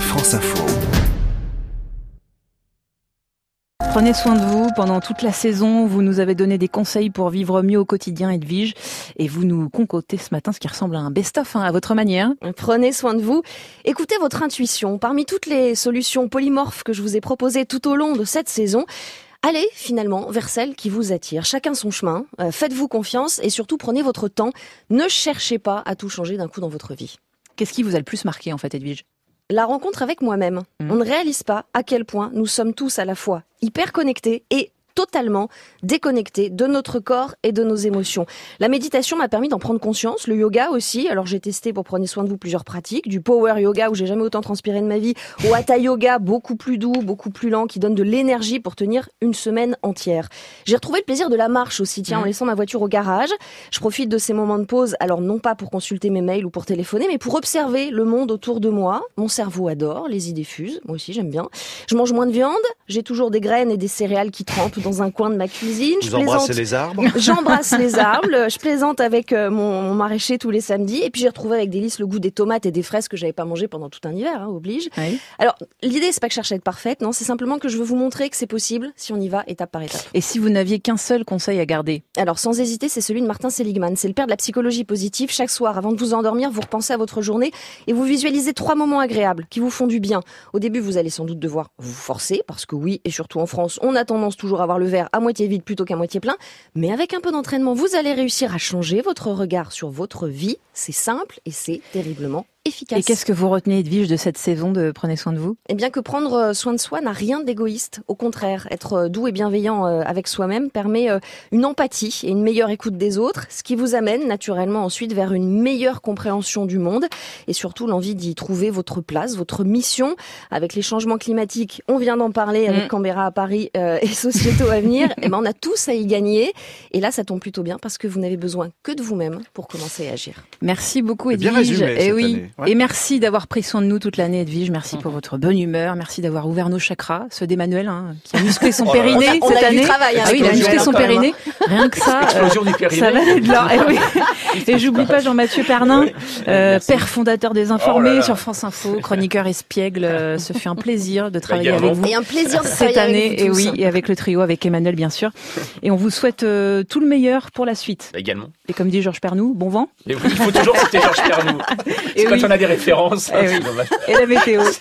France Info. Prenez soin de vous pendant toute la saison. Vous nous avez donné des conseils pour vivre mieux au quotidien, Edwige. Et vous nous concoctez ce matin ce qui ressemble à un best-of, hein, à votre manière. Prenez soin de vous. Écoutez votre intuition. Parmi toutes les solutions polymorphes que je vous ai proposées tout au long de cette saison, Allez finalement vers celle qui vous attire. Chacun son chemin. Euh, Faites-vous confiance et surtout prenez votre temps. Ne cherchez pas à tout changer d'un coup dans votre vie. Qu'est-ce qui vous a le plus marqué en fait, Edwige? La rencontre avec moi-même. On ne réalise pas à quel point nous sommes tous à la fois hyper connectés et totalement déconnectés de notre corps et de nos émotions. La méditation m'a permis d'en prendre conscience, le yoga aussi. Alors j'ai testé pour prendre soin de vous plusieurs pratiques, du power yoga où j'ai jamais autant transpiré de ma vie, au hatha yoga beaucoup plus doux, beaucoup plus lent, qui donne de l'énergie pour tenir une semaine entière. J'ai retrouvé le plaisir de la marche aussi, tiens, en laissant ma voiture au garage. Je profite de ces moments de pause, alors non pas pour consulter mes mails ou pour téléphoner, mais pour observer le monde autour de moi. Mon cerveau adore, les idées fusent, moi aussi j'aime bien. Je mange moins de viande, j'ai toujours des graines et des céréales qui trempent dans un coin de ma cuisine. Vous je embrassez plaisante. les arbres J'embrasse les arbres, je plaisante avec euh, mon, mon maraîcher tous les samedis, et puis j'ai retrouvé avec délice le goût des tomates et des fraises que j'avais pas mangé pendant tout un hiver, hein, oblige. Oui. Alors l'idée c'est pas que je cherche à être parfaite, non, c'est simplement que je veux vous montrer que c'est possible si on y va étape par étape. Et si vous n'aviez qu'un seul conseil à garder? Alors sans hésiter, c'est celui de Martin Seligman. C'est le père de la psychologie positive. Chaque soir, avant de vous endormir, vous repensez à votre journée et vous visualisez trois moments agréables qui vous font du bien. Au début, vous allez sans doute devoir vous forcer parce que oui, et surtout en France, on a tendance toujours à le verre à moitié vide plutôt qu'à moitié plein. Mais avec un peu d'entraînement, vous allez réussir à changer votre regard sur votre vie. C'est simple et c'est terriblement efficace. Et qu'est-ce que vous retenez, Edwige, de cette saison de Prenez soin de vous? Eh bien que prendre euh, soin de soi n'a rien d'égoïste. Au contraire, être euh, doux et bienveillant euh, avec soi-même permet une empathie et une meilleure écoute des autres, ce qui vous amène naturellement ensuite vers une meilleure compréhension du monde et surtout l'envie d'y trouver votre place, votre mission. Avec les changements climatiques, on vient d'en parler avec Mm. Canberra à Paris euh, et Sociétaux à venir, eh ben on a tous à y gagner. Et là, ça tombe plutôt bien parce que vous n'avez besoin que de vous-même pour commencer à agir. Merci beaucoup, bien Edwige. résumé, et cette oui. année. Ouais. Et merci d'avoir pris soin de nous toute l'année, Edwige. Merci pour votre bonne humeur. Merci d'avoir ouvert nos chakras. Ceux d'Emmanuel, hein, qui a musclé son Oh périnée On a cette du année. travail, hein, ah oui, il a musclé Emmanuel, son périnée. Rien que ça. euh, Explosion du périnée. Ça valait de l'or. Eh oui. Et j'oublie pas Jean-Mathieu Pernin, euh, père fondateur des Informés Oh là là. sur France Info, chroniqueur espiègle. Euh, Ce fut un plaisir de travailler Également. avec vous. Et un plaisir de Cette travailler avec année, vous et oui, et avec le trio, avec Emmanuel bien sûr. Et on vous souhaite euh, tout le meilleur pour la suite. Également. Et comme dit Georges Pernou, bon vent. Et oui, il faut toujours citer Georges Pernou. Et oui. On a des références. Eh oui. Et la météo.